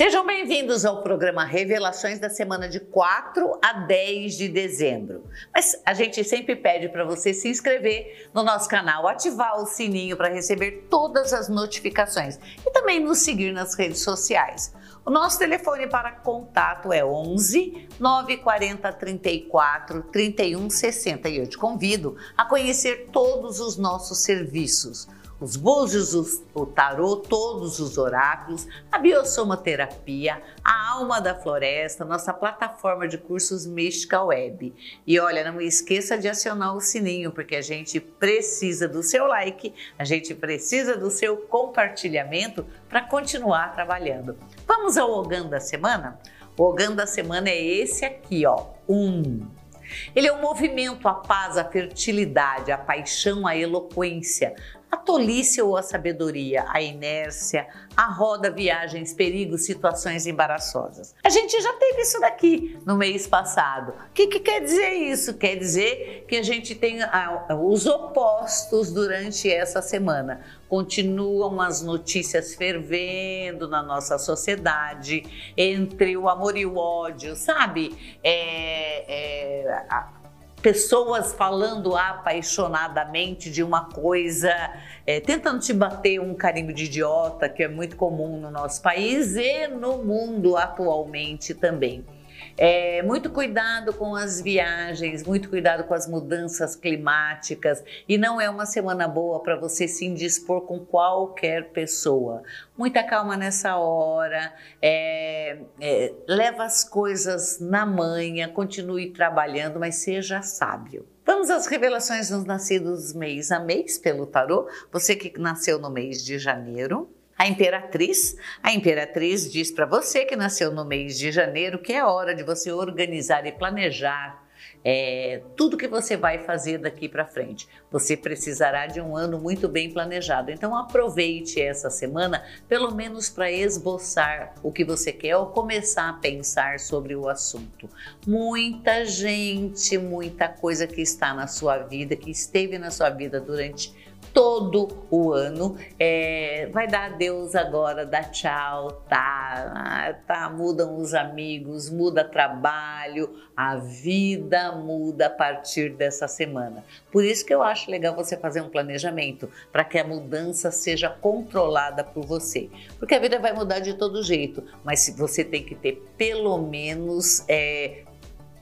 Sejam bem-vindos ao programa Revelações da semana de 4 a 10 de dezembro. Mas a gente sempre pede para você se inscrever no nosso canal, ativar o sininho para receber todas as notificações e também nos seguir nas redes sociais. O nosso telefone para contato é 11 940 34 31 60 e eu te convido a conhecer todos os nossos serviços os búzios, o tarô, todos os oráculos, a biosomoterapia, a alma da floresta, nossa plataforma de cursos Mística Web. E olha, não esqueça de acionar o sininho, porque a gente precisa do seu like, a gente precisa do seu compartilhamento para continuar trabalhando. Vamos ao Ogã da semana? O Ogã da semana é esse aqui, ó, um. Ele é o movimento, a paz, a fertilidade, a paixão, a eloquência, a tolice ou a sabedoria, a inércia, a roda, viagens, perigos, situações embaraçosas. A gente já teve isso daqui no mês passado. O que, que quer dizer isso? Quer dizer que a gente tem ah, os opostos durante essa semana. Continuam as notícias fervendo na nossa sociedade entre o amor e o ódio, sabe? É, é, a, pessoas falando apaixonadamente de uma coisa, é, tentando te bater um carinho de idiota, que é muito comum no nosso país e no mundo atualmente também. É, muito cuidado com as viagens, muito cuidado com as mudanças climáticas e não é uma semana boa para você se indispor com qualquer pessoa. Muita calma nessa hora, é, é, leva as coisas na manha, continue trabalhando, mas seja sábio. Vamos às revelações dos nascidos mês a mês pelo tarô. Você que nasceu no mês de janeiro, a imperatriz, a imperatriz diz para você que nasceu no mês de janeiro que é hora de você organizar e planejar é, tudo que você vai fazer daqui para frente. Você precisará de um ano muito bem planejado. Então aproveite essa semana, pelo menos para esboçar o que você quer ou começar a pensar sobre o assunto. Muita gente, muita coisa que está na sua vida, que esteve na sua vida durante todo o ano. É, vai dar adeus agora, dá tchau, tá, tá, mudam os amigos, muda trabalho, a vida muda a partir dessa semana. Por isso que eu acho legal você fazer um planejamento para que a mudança seja controlada por você, porque a vida vai mudar de todo jeito, mas você tem que ter pelo menos é,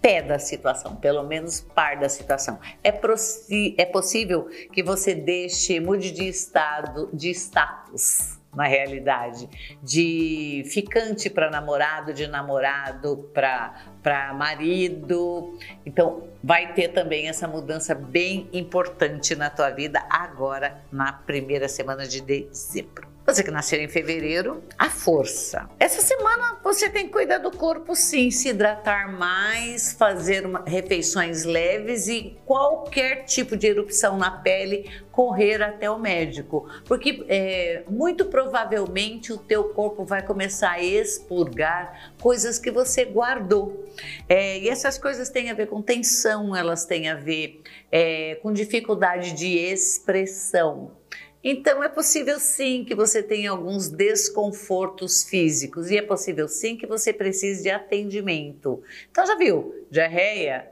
pé da situação, pelo menos par da situação. É, é possível que você deixe, mude de estado, de status na realidade, de ficante para namorado, de namorado para marido. Então, vai ter também essa mudança bem importante na tua vida agora na primeira semana de dezembro. Você que nasceu em fevereiro, a força. Essa semana você tem que cuidar do corpo, sim, se hidratar mais, fazer uma, refeições leves e qualquer tipo de erupção na pele, correr até o médico, porque é, muito provavelmente o teu corpo vai começar a expurgar coisas que você guardou. É, e essas coisas têm a ver com tensão, elas têm a ver é, com dificuldade de expressão. Então é possível sim que você tenha alguns desconfortos físicos e é possível sim que você precise de atendimento. Então já viu, diarreia,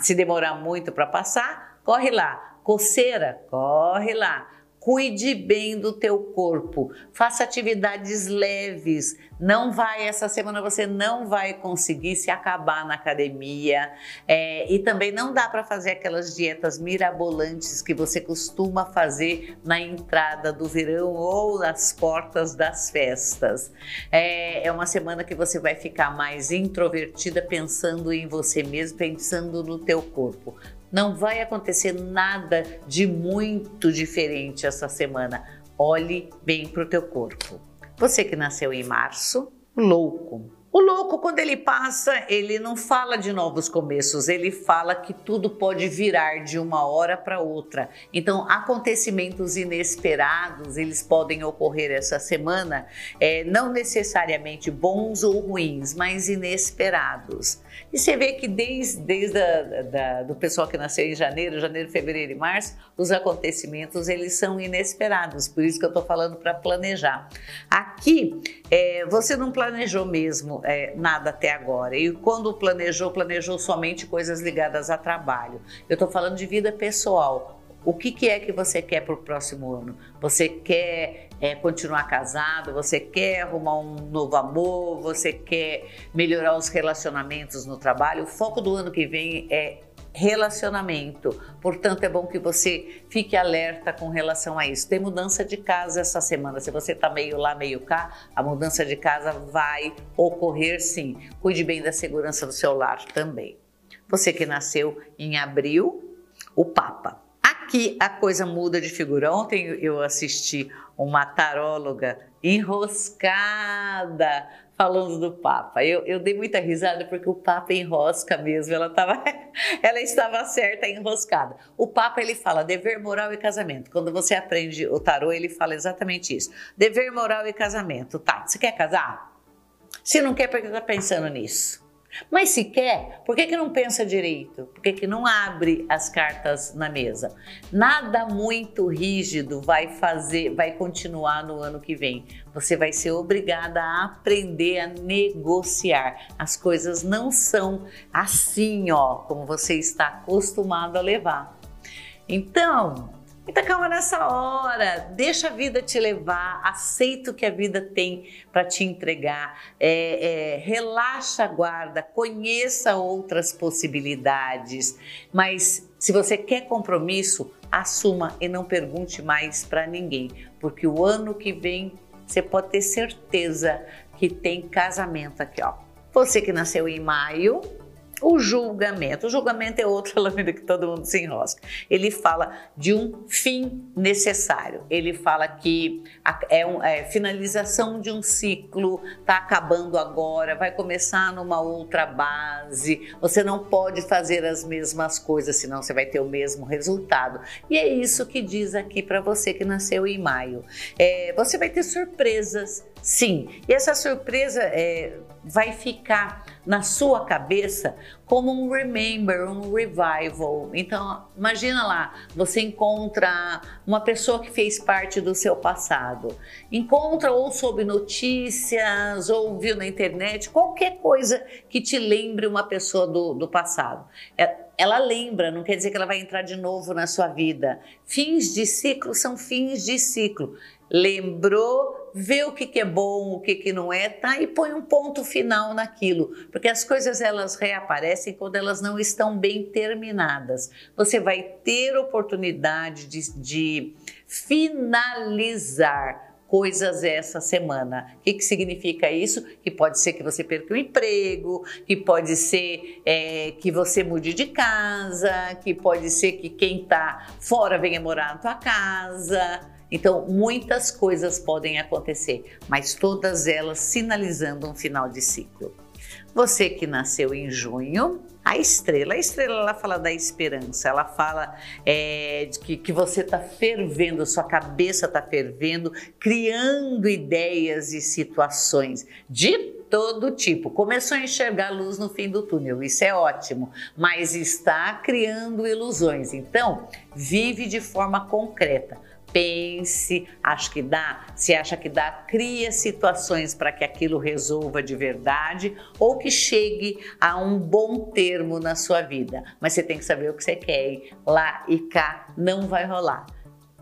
se demorar muito para passar, corre lá. Coceira, corre lá Cuide bem do teu corpo, faça atividades leves. Não vai, essa semana você não vai conseguir se acabar na academia. É, e também não dá para fazer aquelas dietas mirabolantes que você costuma fazer na entrada do verão ou nas portas das festas. É, é uma semana que você vai ficar mais introvertida, pensando em você mesmo, pensando no teu corpo. Não vai acontecer nada de muito diferente essa semana. Olhe bem para o teu corpo. Você que nasceu em março, louco. O louco, quando ele passa, ele não fala de novos começos, ele fala que tudo pode virar de uma hora para outra. Então, acontecimentos inesperados, eles podem ocorrer essa semana, é, não necessariamente bons ou ruins, mas inesperados. E você vê que desde, desde a, da, do pessoal que nasceu em janeiro, janeiro, fevereiro e março, os acontecimentos eles são inesperados. Por isso que eu estou falando para planejar. Aqui, é, você não planejou mesmo é, nada até agora. E quando planejou, planejou somente coisas ligadas a trabalho. Eu estou falando de vida pessoal. O que, que, é que você quer para o próximo ano? Você quer é, continuar casado? Você quer arrumar um novo amor? Você quer melhorar os relacionamentos no trabalho? O foco do ano que vem é relacionamento. Portanto, é bom que você fique alerta com relação a isso. Tem mudança de casa essa semana. Se você está meio lá, meio cá, a mudança de casa vai ocorrer sim. Cuide bem da segurança do seu lar também. Você que nasceu em abril, o Papa. Aqui a coisa muda de figura. Ontem eu assisti uma taróloga enroscada falando do Papa. Eu, eu dei muita risada porque o Papa enrosca mesmo, ela, tava, ela estava certa enroscada. O Papa ele fala dever moral e casamento. Quando você aprende o tarô, ele fala exatamente isso. Dever moral e casamento. Tá, você quer casar? Se não quer, por que está pensando nisso? Mas se quer, por que, que não pensa direito? Por que, que não abre as cartas na mesa? Nada muito rígido vai fazer, vai continuar no ano que vem. Você vai ser obrigada a aprender a negociar. As coisas não são assim, ó, como você está acostumado a levar. Então, Muita calma nessa hora, deixa a vida te levar, aceita o que a vida tem para te entregar, é, é, relaxa a guarda, conheça outras possibilidades, mas se você quer compromisso, assuma e não pergunte mais para ninguém, porque o ano que vem você pode ter certeza que tem casamento aqui, ó. Você que nasceu em maio, o julgamento. O julgamento é outra lâmina que todo mundo se enrosca. Ele fala de um fim necessário. Ele fala que é, um, é finalização de um ciclo, está acabando agora, vai começar numa outra base. Você não pode fazer as mesmas coisas, senão você vai ter o mesmo resultado. E é isso que diz aqui para você que nasceu em maio. É, você vai ter surpresas Sim, e essa surpresa é, vai ficar na sua cabeça como um remember, um revival. Então, imagina lá, você encontra uma pessoa que fez parte do seu passado, encontra ou soube notícias, ou viu na internet, qualquer coisa que te lembre uma pessoa do, do passado. É, ela lembra, não quer dizer que ela vai entrar de novo na sua vida. Fins de ciclo são fins de ciclo. Lembrou vê o que, que é bom, o que, que não é, tá? E põe um ponto final naquilo, porque as coisas elas reaparecem quando elas não estão bem terminadas. Você vai ter oportunidade de, de finalizar coisas essa semana. O que, que significa isso? Que pode ser que você perca o emprego, que pode ser é, que você mude de casa, que pode ser que quem está fora venha morar na tua casa. Então, muitas coisas podem acontecer, mas todas elas sinalizando um final de ciclo. Você que nasceu em junho, a estrela, a estrela ela fala da esperança, ela fala é, de que, que você está fervendo, sua cabeça está fervendo, criando ideias e situações de todo tipo. Começou a enxergar luz no fim do túnel, isso é ótimo, mas está criando ilusões. Então, vive de forma concreta pense, acho que dá, se acha que dá, cria situações para que aquilo resolva de verdade ou que chegue a um bom termo na sua vida. Mas você tem que saber o que você quer. Lá e cá não vai rolar.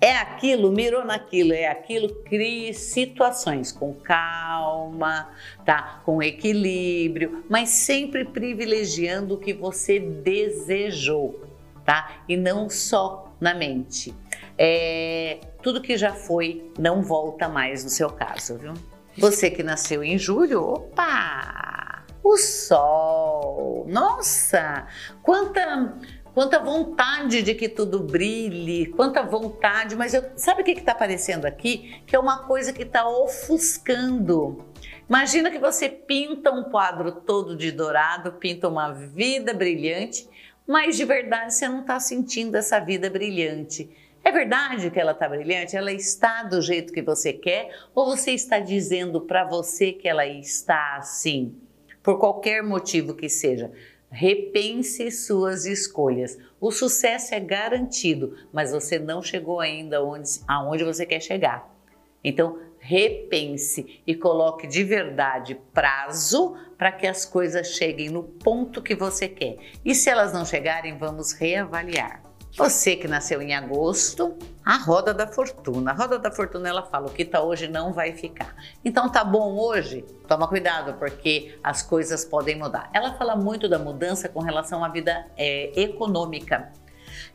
É aquilo, mirou naquilo, é aquilo, crie situações com calma, tá? Com equilíbrio, mas sempre privilegiando o que você desejou, tá? E não só na mente. É, tudo que já foi não volta mais no seu caso, viu? Você que nasceu em julho, opa! O sol! Nossa! Quanta quanta vontade de que tudo brilhe, quanta vontade, mas eu, sabe o que está aparecendo aqui? Que é uma coisa que está ofuscando. Imagina que você pinta um quadro todo de dourado, pinta uma vida brilhante, mas de verdade você não está sentindo essa vida brilhante. É verdade que ela está brilhante? Ela está do jeito que você quer? Ou você está dizendo para você que ela está assim? Por qualquer motivo que seja. Repense suas escolhas. O sucesso é garantido, mas você não chegou ainda onde, aonde você quer chegar. Então, repense e coloque de verdade prazo para que as coisas cheguem no ponto que você quer. E se elas não chegarem, vamos reavaliar. Você que nasceu em agosto, a roda da fortuna. A roda da fortuna ela fala: o que está hoje não vai ficar. Então tá bom hoje? Toma cuidado, porque as coisas podem mudar. Ela fala muito da mudança com relação à vida é, econômica.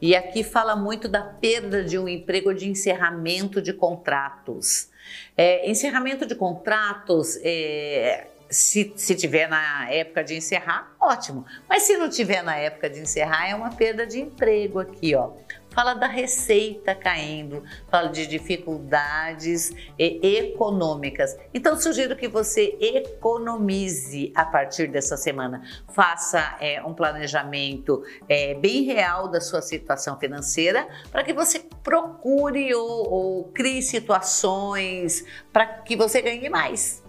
E aqui fala muito da perda de um emprego, de encerramento de contratos. É, encerramento de contratos é, se, se tiver na época de encerrar, ótimo. Mas se não tiver na época de encerrar, é uma perda de emprego aqui, ó. Fala da receita caindo, fala de dificuldades econômicas. Então, sugiro que você economize a partir dessa semana. Faça é, um planejamento é, bem real da sua situação financeira para que você procure ou, ou crie situações para que você ganhe mais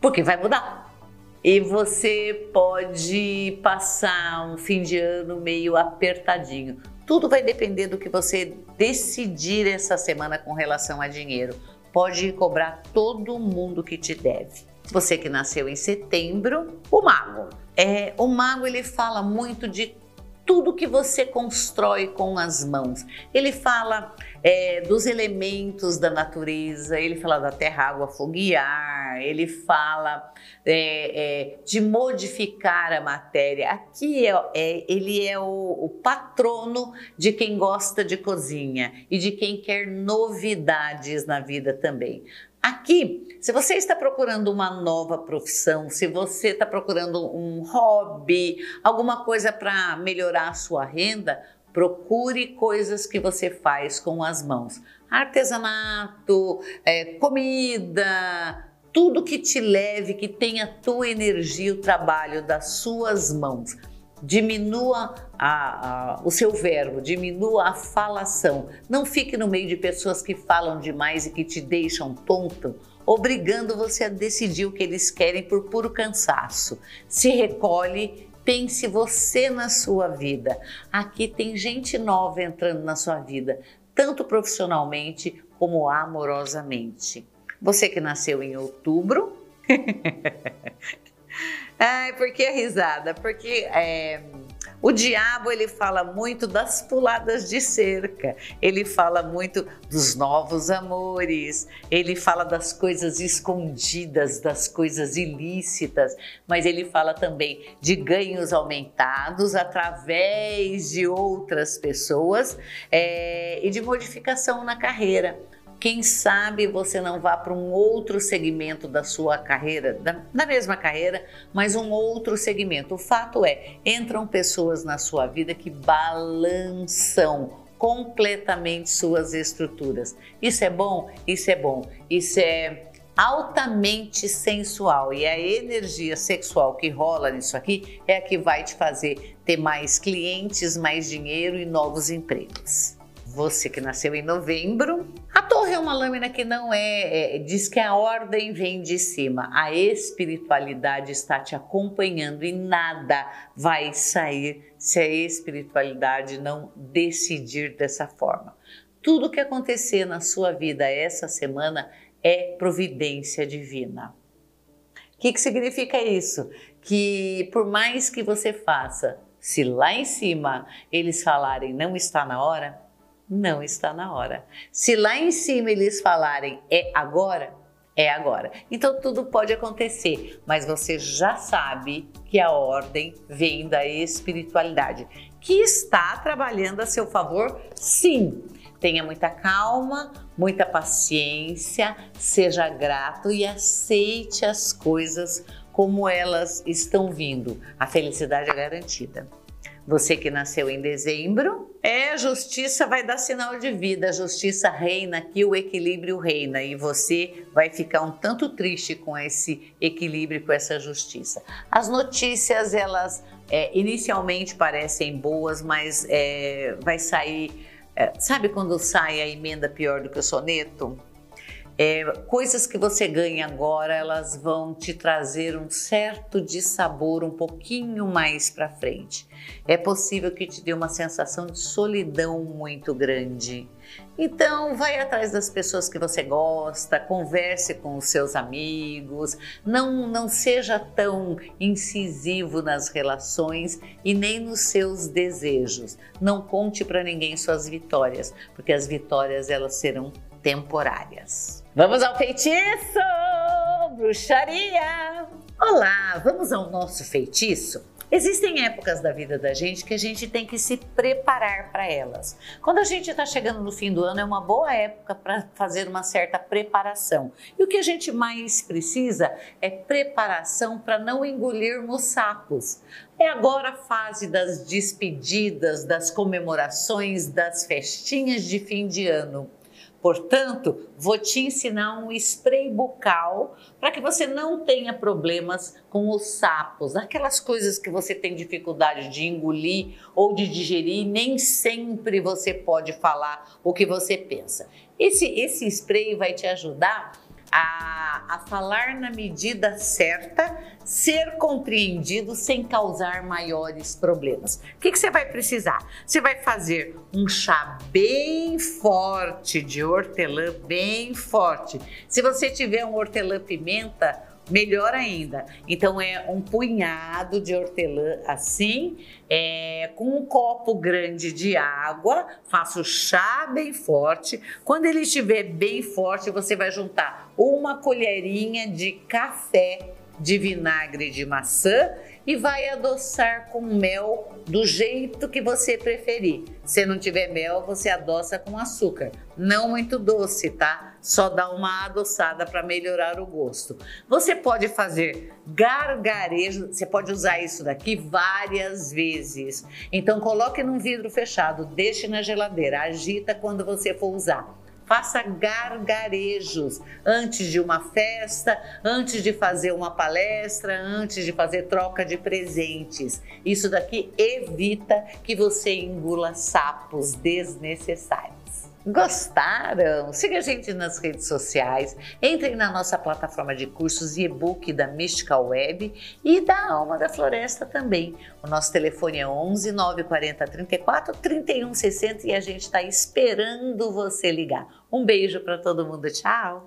porque vai mudar. E você pode passar um fim de ano meio apertadinho. Tudo vai depender do que você decidir essa semana com relação a dinheiro. Pode cobrar todo mundo que te deve. Você que nasceu em setembro, o mago. É, o mago ele fala muito de tudo que você constrói com as mãos. Ele fala é, dos elementos da natureza, ele fala da terra, água, fogo e ar, ele fala é, é, de modificar a matéria. Aqui é, é ele é o, o patrono de quem gosta de cozinha e de quem quer novidades na vida também. Aqui, se você está procurando uma nova profissão, se você está procurando um hobby, alguma coisa para melhorar a sua renda, procure coisas que você faz com as mãos. Artesanato, é, comida, tudo que te leve, que tenha a tua energia, o trabalho das suas mãos diminua a, a, o seu verbo, diminua a falação. Não fique no meio de pessoas que falam demais e que te deixam tonto, obrigando você a decidir o que eles querem por puro cansaço. Se recolhe, pense você na sua vida. Aqui tem gente nova entrando na sua vida, tanto profissionalmente como amorosamente. Você que nasceu em outubro. Ai, por que a risada? Porque é, o diabo ele fala muito das puladas de cerca, ele fala muito dos novos amores, ele fala das coisas escondidas, das coisas ilícitas, mas ele fala também de ganhos aumentados através de outras pessoas é, e de modificação na carreira. Quem sabe você não vá para um outro segmento da sua carreira, da, da, mesma carreira, mas um outro segmento. O fato é, entram pessoas na sua vida que balançam completamente suas estruturas. Isso é bom? Isso é bom. Isso é altamente sensual e a energia sexual que rola nisso aqui é a que vai te fazer ter mais clientes, mais dinheiro e novos empregos. Você que nasceu em novembro, a torre é uma lâmina que não é, é, diz que a ordem vem de cima. A espiritualidade está te acompanhando e nada vai sair se a espiritualidade não decidir dessa forma. Tudo que acontecer na sua vida essa semana é providência divina. O que, que significa isso? Que por mais que você faça, se lá em cima eles falarem não está na hora, não está na hora. Se lá em cima eles falarem é agora, é agora. Então tudo pode acontecer, mas você já sabe que a ordem vem da espiritualidade, que está trabalhando a seu favor, sim. Tenha muita calma, muita paciência, seja grato e aceite as coisas como elas estão vindo. A felicidade é garantida. Você que nasceu em dezembro, é a justiça vai dar sinal de vida, a justiça reina aqui, o equilíbrio reina e você vai ficar um tanto triste com esse equilíbrio, com essa justiça. As notícias, elas é, inicialmente parecem boas, mas é, vai sair. É, sabe quando sai a emenda pior do que o soneto? É, coisas que você ganha agora, elas vão te trazer um certo dissabor um pouquinho mais para frente. É possível que te dê uma sensação de solidão muito grande. Então, vai atrás das pessoas que você gosta, converse com os seus amigos, não, não seja tão incisivo nas relações e nem nos seus desejos. Não conte para ninguém suas vitórias, porque as vitórias elas serão temporárias. Vamos ao feitiço! Bruxaria! Olá, vamos ao nosso feitiço? Existem épocas da vida da gente que a gente tem que se preparar para elas. Quando a gente está chegando no fim do ano, é uma boa época para fazer uma certa preparação. E o que a gente mais precisa é preparação para não engolirmos sapos. É agora a fase das despedidas, das comemorações, das festinhas de fim de ano. Portanto, vou te ensinar um spray bucal para que você não tenha problemas com os sapos, aquelas coisas que você tem dificuldade de engolir ou de digerir, nem sempre você pode falar o que você pensa. Esse, esse spray vai te ajudar a, a falar na medida certa, ser compreendido sem causar maiores problemas. O que, que você vai precisar? Você vai fazer um chá bem forte de hortelã, bem forte. Se você tiver um hortelã-pimenta, melhor ainda. Então é um punhado de hortelã assim, é, com um copo grande de água, faça o chá bem forte. Quando ele estiver bem forte, você vai juntar uma colherinha de café de vinagre de maçã e vai adoçar com mel do jeito que você preferir. Se não tiver mel, você adoça com açúcar. Não muito doce, tá? Só dá uma adoçada para melhorar o gosto. Você pode fazer gargarejo, você pode usar isso daqui várias vezes. Então coloque num vidro fechado, deixe na geladeira, agita quando você for usar faça gargarejos antes de uma festa, antes de fazer uma palestra, antes de fazer troca de presentes. Isso daqui evita que você engula sapos desnecessários. Gostaram? Siga a gente nas redes sociais, entrem na nossa plataforma de cursos e e-book da Mystical Web e da Alma da Floresta também. O nosso telefone é 11 940 34 31 60 e a gente está esperando você ligar. Um beijo para todo mundo, tchau!